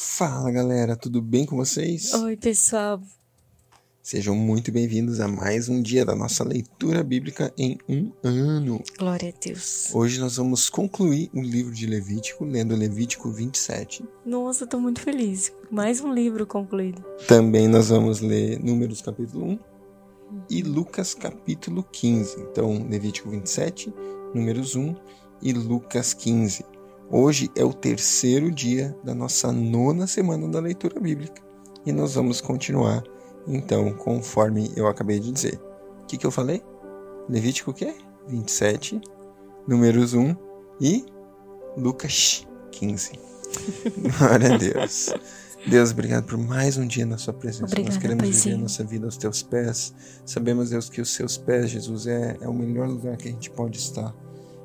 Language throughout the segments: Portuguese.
Fala galera, tudo bem com vocês? Oi, pessoal. Sejam muito bem-vindos a mais um dia da nossa leitura bíblica em um ano. Glória a Deus. Hoje nós vamos concluir o livro de Levítico, lendo Levítico 27. Nossa, tô muito feliz. Mais um livro concluído. Também nós vamos ler Números capítulo 1 e Lucas capítulo 15. Então, Levítico 27, Números 1 e Lucas 15. Hoje é o terceiro dia da nossa nona semana da leitura bíblica e nós vamos continuar então, conforme eu acabei de dizer. O que, que eu falei? Levítico o quê? 27, Números 1 e Lucas 15. Glória a Deus. Deus, obrigado por mais um dia na sua presença. Obrigada, Nós queremos Paizinho. viver a nossa vida aos teus pés. Sabemos, Deus, que os seus pés, Jesus, é, é o melhor lugar que a gente pode estar.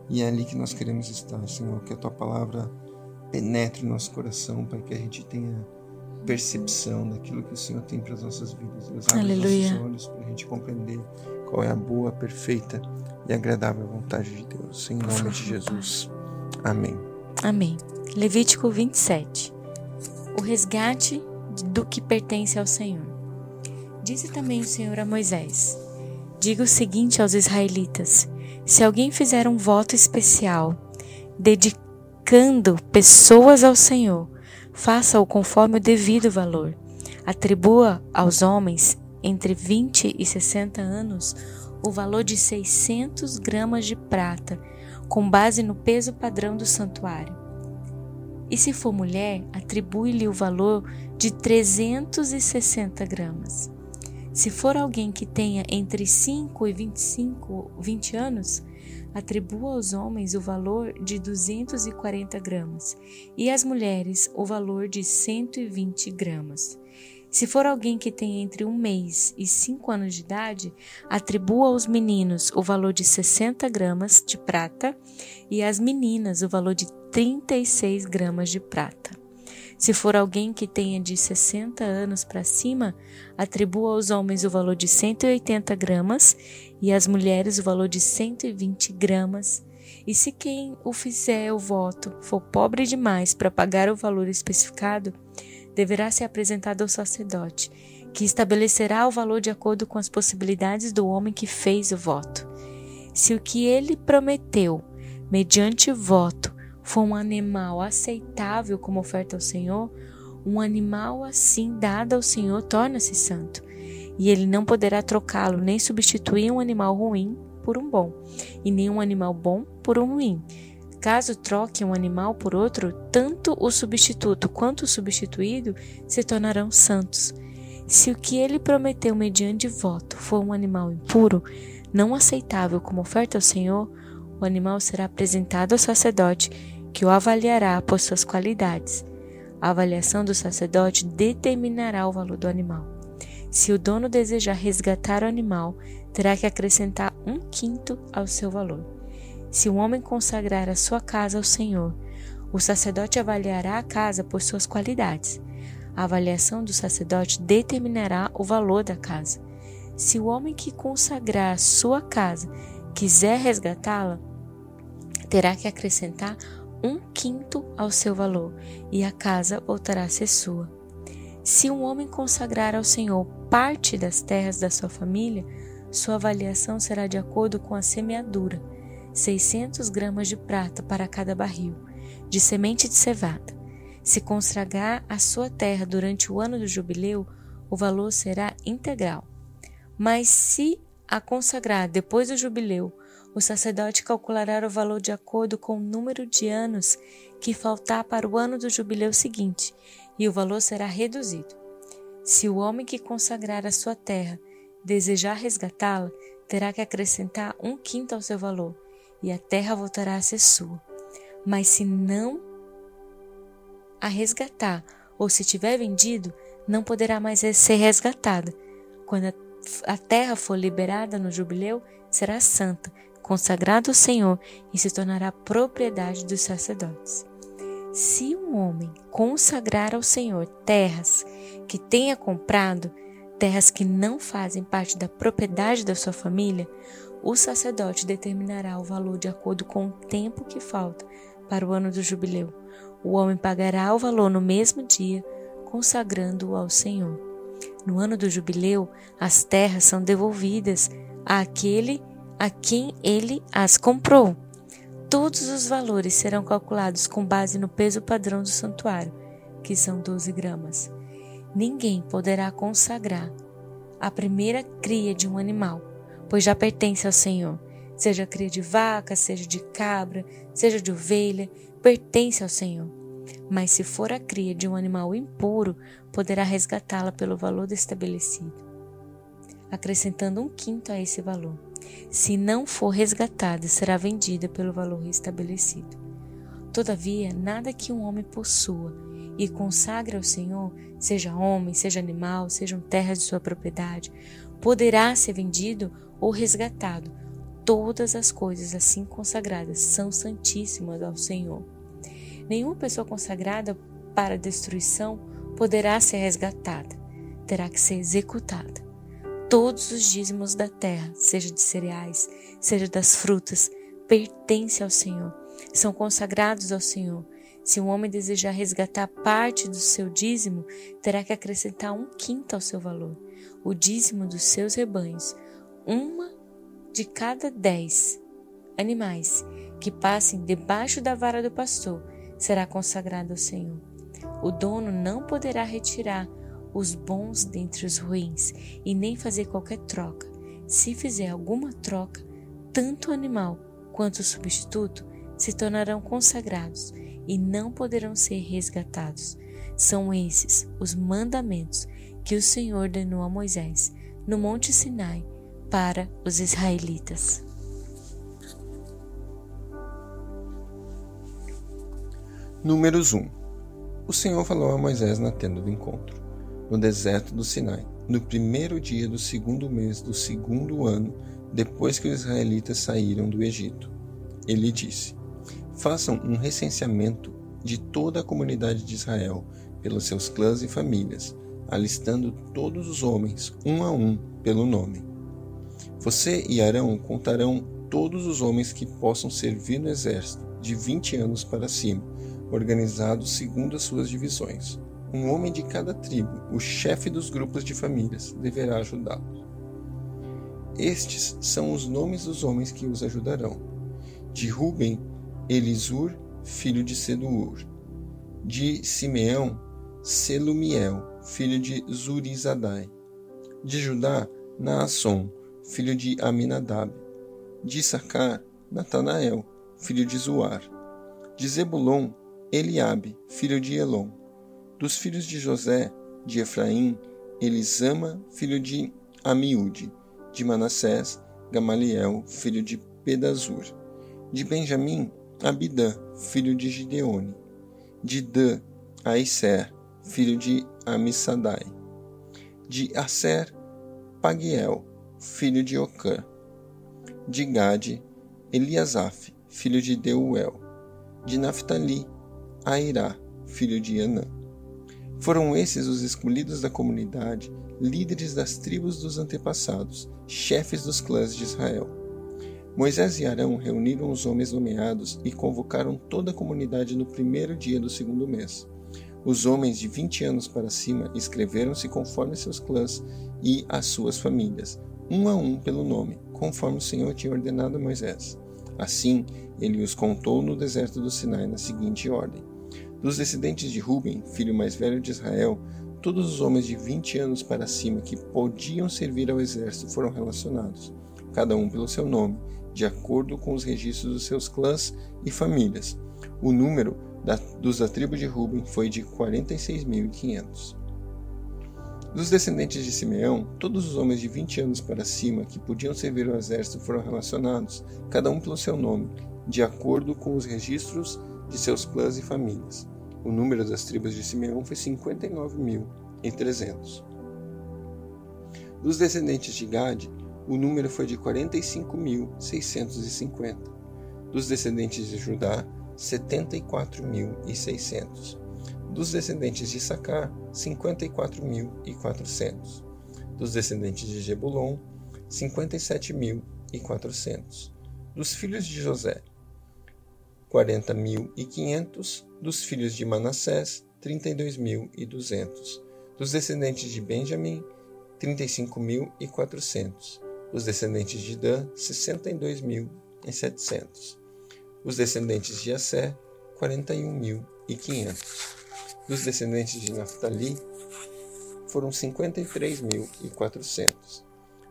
E é ali que nós queremos estar, Senhor. Que a tua palavra penetre no nosso coração, para que a gente tenha percepção daquilo que o Senhor tem para as nossas vidas. Deus, abre Aleluia. os nossos olhos para a gente compreender qual é a boa, perfeita e agradável vontade de Deus. Em nome de Jesus. Amém. Amém. Levítico 27. O resgate do que pertence ao Senhor. Disse também o Senhor a Moisés: Diga o seguinte aos israelitas: Se alguém fizer um voto especial, dedicando pessoas ao Senhor, faça-o conforme o devido valor. Atribua aos homens entre 20 e 60 anos o valor de 600 gramas de prata, com base no peso padrão do santuário. E se for mulher, atribui-lhe o valor de 360 gramas. Se for alguém que tenha entre 5 e 25, 20 anos, atribua aos homens o valor de 240 gramas e às mulheres o valor de 120 gramas. Se for alguém que tenha entre um mês e cinco anos de idade, atribua aos meninos o valor de 60 gramas de prata e às meninas o valor de 36 gramas de prata. Se for alguém que tenha de 60 anos para cima, atribua aos homens o valor de 180 gramas e às mulheres o valor de 120 gramas. E se quem o fizer o voto for pobre demais para pagar o valor especificado, deverá ser apresentado ao sacerdote, que estabelecerá o valor de acordo com as possibilidades do homem que fez o voto. Se o que ele prometeu, mediante voto, for um animal aceitável como oferta ao Senhor, um animal assim dado ao Senhor torna-se santo, e ele não poderá trocá-lo nem substituir um animal ruim por um bom, e nem um animal bom por um ruim. Caso troque um animal por outro, tanto o substituto quanto o substituído se tornarão santos. Se o que ele prometeu mediante voto for um animal impuro, não aceitável como oferta ao Senhor, o animal será apresentado ao sacerdote, que o avaliará por suas qualidades. A avaliação do sacerdote determinará o valor do animal. Se o dono desejar resgatar o animal, terá que acrescentar um quinto ao seu valor. Se um homem consagrar a sua casa ao Senhor, o sacerdote avaliará a casa por suas qualidades. A avaliação do sacerdote determinará o valor da casa. Se o homem que consagrar a sua casa quiser resgatá-la, terá que acrescentar um quinto ao seu valor, e a casa voltará a ser sua. Se um homem consagrar ao Senhor parte das terras da sua família, sua avaliação será de acordo com a semeadura 600 gramas de prata para cada barril, de semente de cevada. Se consagrar a sua terra durante o ano do jubileu, o valor será integral. Mas se a consagrar depois do jubileu, o sacerdote calculará o valor de acordo com o número de anos que faltar para o ano do jubileu seguinte, e o valor será reduzido. Se o homem que consagrar a sua terra desejar resgatá-la, terá que acrescentar um quinto ao seu valor, e a terra voltará a ser sua. Mas se não a resgatar, ou se tiver vendido, não poderá mais ser resgatada. Quando a, terra for liberada no jubileu, será santa, consagrada ao Senhor e se tornará propriedade dos sacerdotes. Se um homem consagrar ao Senhor terras que tenha comprado, terras que não fazem parte da propriedade da sua família, o sacerdote determinará o valor de acordo com o tempo que falta para o ano do jubileu. O homem pagará o valor no mesmo dia, consagrando-o ao Senhor. No ano do jubileu, as terras são devolvidas àquele a quem ele as comprou. Todos os valores serão calculados com base no peso padrão do santuário, que são 12 gramas. Ninguém poderá consagrar a primeira cria de um animal, pois já pertence ao Senhor. Seja cria de vaca, seja de cabra, seja de ovelha, pertence ao Senhor. Mas se for a cria de um animal impuro, poderá resgatá-la pelo valor estabelecido, acrescentando um quinto a esse valor. Se não for resgatada, será vendida pelo valor estabelecido. Todavia, nada que um homem possua e consagre ao Senhor, seja homem, seja animal, sejam terras de sua propriedade, poderá ser vendido ou resgatado. Todas as coisas assim consagradas são santíssimas ao Senhor. Nenhuma pessoa consagrada para destruição poderá ser resgatada, terá que ser executada. Todos os dízimos da terra, seja de cereais, seja das frutas, pertencem ao Senhor, são consagrados ao Senhor se um homem desejar resgatar parte do seu dízimo, terá que acrescentar um quinto ao seu valor. O dízimo dos seus rebanhos, uma de cada dez animais que passem debaixo da vara do pastor, será consagrado ao Senhor. O dono não poderá retirar os bons dentre os ruins e nem fazer qualquer troca. Se fizer alguma troca, tanto o animal quanto o substituto se tornarão consagrados e não poderão ser resgatados. São esses os mandamentos que o Senhor ordenou a Moisés no Monte Sinai para os israelitas. Números 1 O Senhor falou a Moisés na tenda do encontro, no deserto do Sinai, no primeiro dia do segundo mês do segundo ano, depois que os israelitas saíram do Egito. Ele disse: Façam um recenseamento de toda a comunidade de Israel, pelos seus clãs e famílias, alistando todos os homens, um a um, pelo nome. Você e Arão contarão todos os homens que possam servir no exército, de 20 anos para cima, organizados segundo as suas divisões. Um homem de cada tribo, o chefe dos grupos de famílias, deverá ajudá-los. Estes são os nomes dos homens que os ajudarão. De Ruben, Elisur, filho de Seduur. De Simeão, Selumiel, filho de Zurizadai. De Judá, Naasson, filho de Aminadab. De Sacar, Natanael, filho de Zuar. De Zebulon, Eliabe, filho de Elon. Dos filhos de José, de Efraim, Elisama, filho de Amiúde. De Manassés, Gamaliel, filho de Pedazur. De Benjamim, Abidã, filho de Gideone, de Dan, Aisser, filho de Amissadai, de Aser, Pagiel, filho de Ocã, de Gade, Eliasaf, filho de Deuel, de Naphtali, Airá, filho de Anã. Foram esses os escolhidos da comunidade, líderes das tribos dos antepassados, chefes dos clãs de Israel. Moisés e Arão reuniram os homens nomeados e convocaram toda a comunidade no primeiro dia do segundo mês. Os homens de vinte anos para cima escreveram-se conforme seus clãs e as suas famílias, um a um pelo nome, conforme o Senhor tinha ordenado a Moisés. Assim, ele os contou no deserto do Sinai na seguinte ordem: Dos descendentes de Ruben, filho mais velho de Israel, todos os homens de vinte anos para cima que podiam servir ao exército foram relacionados, cada um pelo seu nome, de acordo com os registros dos seus clãs e famílias. O número da, dos da tribo de Ruben foi de 46.500. Dos descendentes de Simeão, todos os homens de 20 anos para cima que podiam servir ao exército foram relacionados, cada um pelo seu nome, de acordo com os registros de seus clãs e famílias. O número das tribos de Simeão foi 59.300. Dos descendentes de Gade, o número foi de 45.650. Dos descendentes de Judá, 74.600. Dos descendentes de Sacar, 54.400. Dos descendentes de Jebulon, 57.400. Dos filhos de José, 40.500, dos filhos de Manassés, 32.200, dos descendentes de Benjamim, 35.400, dos descendentes de Dan, 62.700, os descendentes de Assé, 41.500, dos descendentes de Naphtali, foram 53.400.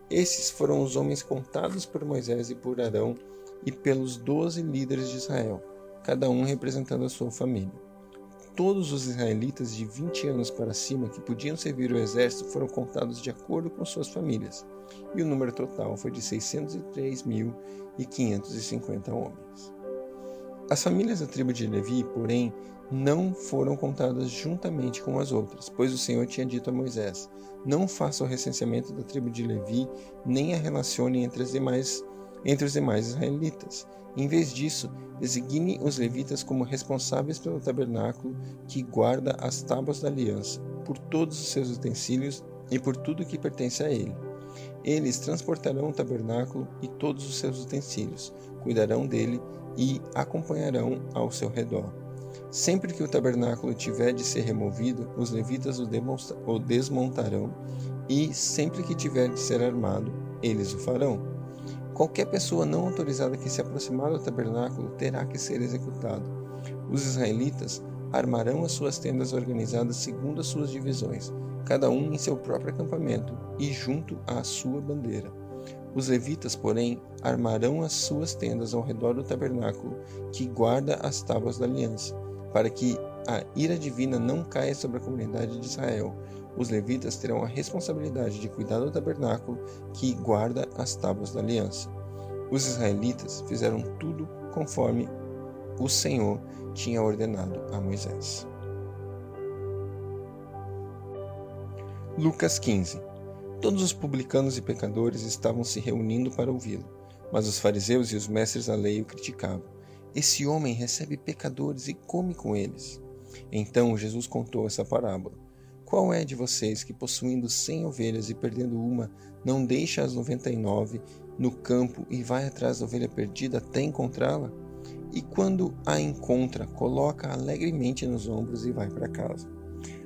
Esses foram os homens contados por Moisés e por Arão e pelos doze líderes de Israel, cada um representando a sua família. Todos os israelitas de 20 anos para cima que podiam servir o exército foram contados de acordo com suas famílias, e o número total foi de 603.550 homens. As famílias da tribo de Levi, porém, não foram contadas juntamente com as outras, pois o Senhor tinha dito a Moisés: Não faça o recenseamento da tribo de Levi, nem a relacione entre, as demais, entre os demais israelitas. Em vez disso, designe os levitas como responsáveis pelo tabernáculo que guarda as tábuas da aliança, por todos os seus utensílios e por tudo que pertence a ele. Eles transportarão o tabernáculo e todos os seus utensílios, cuidarão dele e acompanharão ao seu redor. Sempre que o tabernáculo tiver de ser removido, os levitas o, desmontarão, e sempre que tiver de ser armado, eles o farão. Qualquer pessoa não autorizada que se aproximar do tabernáculo terá que ser executado. Os israelitas armarão as suas tendas organizadas segundo as suas divisões, cada um em seu próprio acampamento e junto à sua bandeira. Os levitas, porém, armarão as suas tendas ao redor do tabernáculo que guarda as tábuas da aliança para que a ira divina não caia sobre a comunidade de Israel. Os levitas terão a responsabilidade de cuidar do tabernáculo que guarda as tábuas da aliança. Os israelitas fizeram tudo conforme o Senhor tinha ordenado a Moisés. Lucas 15 Todos os publicanos e pecadores estavam se reunindo para ouvi-lo, mas os fariseus e os mestres da lei o criticavam. Esse homem recebe pecadores e come com eles. Então Jesus contou essa parábola. Qual é de vocês que, possuindo cem ovelhas e perdendo uma, não deixa as noventa e nove no campo e vai atrás da ovelha perdida até encontrá-la? E quando a encontra, coloca alegremente nos ombros e vai para casa.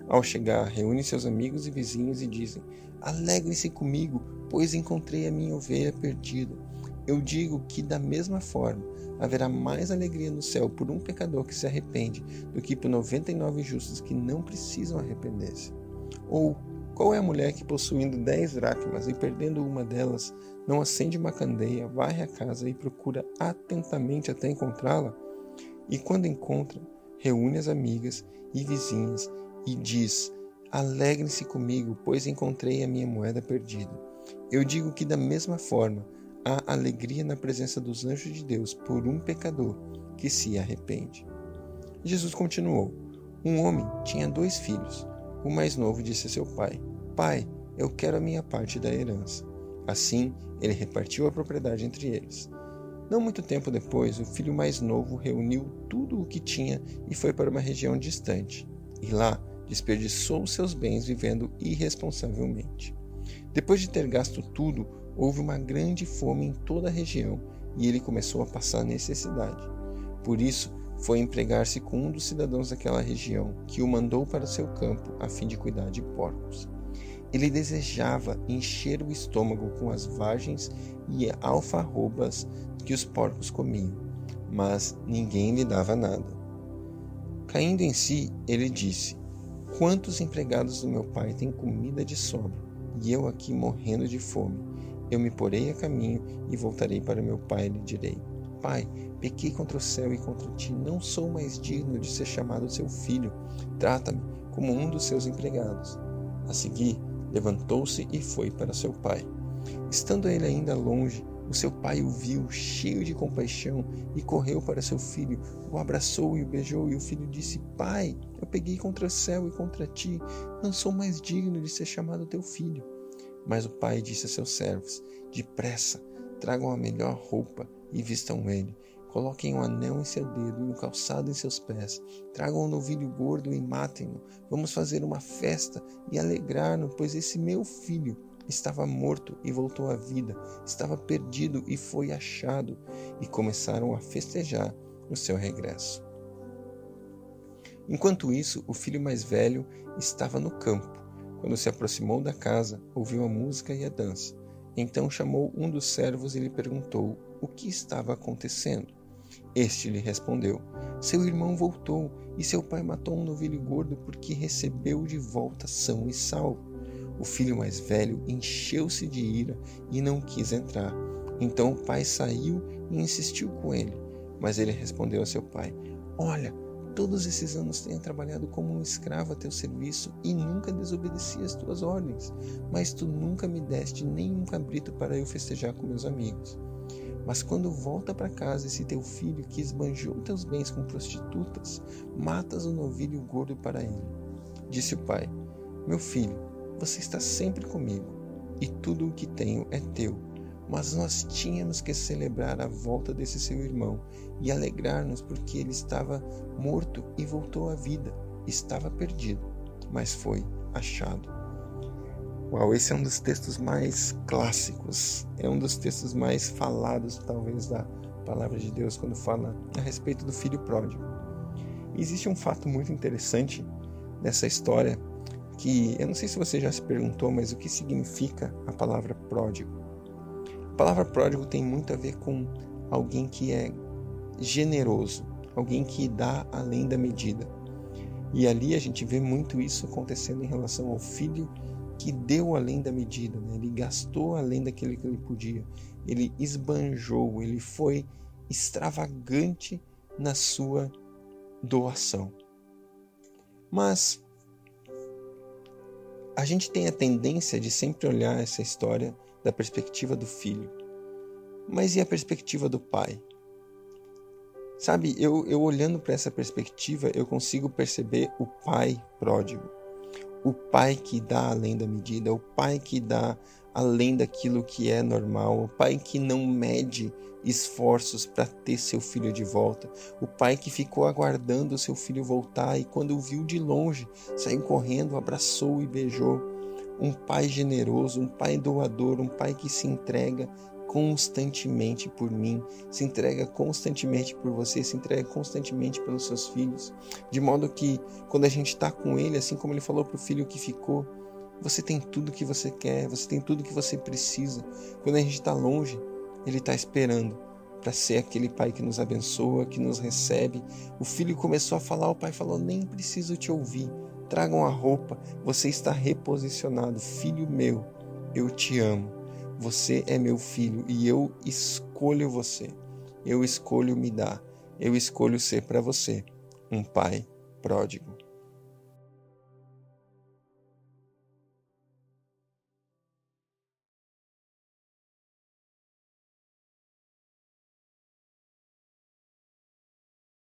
Ao chegar, reúne seus amigos e vizinhos e dizem: Alegrem-se comigo, pois encontrei a minha ovelha perdida. Eu digo que, da mesma forma, haverá mais alegria no céu por um pecador que se arrepende do que por 99 justos que não precisam arrepender-se. Ou qual é a mulher que, possuindo dez dracmas e perdendo uma delas, não acende uma candeia, varre a casa e procura atentamente até encontrá-la? E quando encontra, reúne as amigas e vizinhas e diz: Alegrem-se comigo, pois encontrei a minha moeda perdida. Eu digo que, da mesma forma, há alegria na presença dos anjos de Deus por um pecador que se arrepende. Jesus continuou: Um homem tinha dois filhos. O mais novo disse a seu pai: Pai, eu quero a minha parte da herança. Assim, ele repartiu a propriedade entre eles. Não muito tempo depois, o filho mais novo reuniu tudo o que tinha e foi para uma região distante. E lá desperdiçou seus bens vivendo irresponsavelmente. Depois de ter gasto tudo, houve uma grande fome em toda a região e ele começou a passar necessidade. Por isso, foi empregar-se com um dos cidadãos daquela região, que o mandou para seu campo a fim de cuidar de porcos. Ele desejava encher o estômago com as vagens e alfarrobas que os porcos comiam, mas ninguém lhe dava nada. Caindo em si, ele disse: Quantos empregados do meu pai têm comida de sobra, e eu aqui morrendo de fome? Eu me porei a caminho e voltarei para meu pai e lhe direi: Pai, pequei contra o céu e contra ti, não sou mais digno de ser chamado seu filho. Trata-me como um dos seus empregados. A seguir, levantou-se e foi para seu pai. Estando ele ainda longe, o seu pai o viu, cheio de compaixão, e correu para seu filho, o abraçou e o beijou, e o filho disse: Pai, eu peguei contra o céu e contra ti, não sou mais digno de ser chamado teu filho. Mas o pai disse a seus servos: Depressa, tragam a melhor roupa e vistam ele. Coloquem um anel em seu dedo e um calçado em seus pés. Tragam um novilho gordo e matem-no. Vamos fazer uma festa e alegrar-nos, pois esse meu filho estava morto e voltou à vida, estava perdido e foi achado. E começaram a festejar o seu regresso. Enquanto isso, o filho mais velho estava no campo. Quando se aproximou da casa, ouviu a música e a dança. Então chamou um dos servos e lhe perguntou o que estava acontecendo. Este lhe respondeu: Seu irmão voltou e seu pai matou um novilho gordo porque recebeu de volta são e salvo. O filho mais velho encheu-se de ira e não quis entrar. Então o pai saiu e insistiu com ele. Mas ele respondeu a seu pai: Olha, todos esses anos tenho trabalhado como um escravo a teu serviço e nunca desobedeci às tuas ordens. Mas tu nunca me deste nenhum cabrito para eu festejar com meus amigos. Mas quando volta para casa esse teu filho que esbanjou teus bens com prostitutas, matas o novilho gordo para ele. Disse o pai: Meu filho, você está sempre comigo, e tudo o que tenho é teu. Mas nós tínhamos que celebrar a volta desse seu irmão e alegrar-nos porque ele estava morto e voltou à vida. Estava perdido, mas foi achado. Uau, esse é um dos textos mais clássicos, é um dos textos mais falados, talvez, da palavra de Deus quando fala a respeito do filho pródigo. existe um fato muito interessante nessa história que eu não sei se você já se perguntou, mas o que significa a palavra pródigo? A palavra pródigo tem muito a ver com alguém que é generoso, alguém que dá além da medida. E ali a gente vê muito isso acontecendo em relação ao filho que deu além da medida, né? ele gastou além daquilo que ele podia, ele esbanjou, ele foi extravagante na sua doação. Mas a gente tem a tendência de sempre olhar essa história da perspectiva do filho. Mas e a perspectiva do pai? Sabe, eu, eu olhando para essa perspectiva, eu consigo perceber o pai pródigo. O pai que dá além da medida, o pai que dá além daquilo que é normal, o pai que não mede esforços para ter seu filho de volta, o pai que ficou aguardando seu filho voltar e quando o viu de longe, saiu correndo, abraçou e beijou um pai generoso, um pai doador, um pai que se entrega constantemente por mim, se entrega constantemente por você, se entrega constantemente pelos seus filhos, de modo que quando a gente está com ele, assim como ele falou para o filho que ficou, você tem tudo que você quer, você tem tudo que você precisa. Quando a gente está longe, ele está esperando para ser aquele pai que nos abençoa, que nos recebe. O filho começou a falar, o pai falou: Nem preciso te ouvir Tragam a roupa, você está reposicionado. Filho meu, eu te amo. Você é meu filho e eu escolho você. Eu escolho me dar. Eu escolho ser para você um pai pródigo.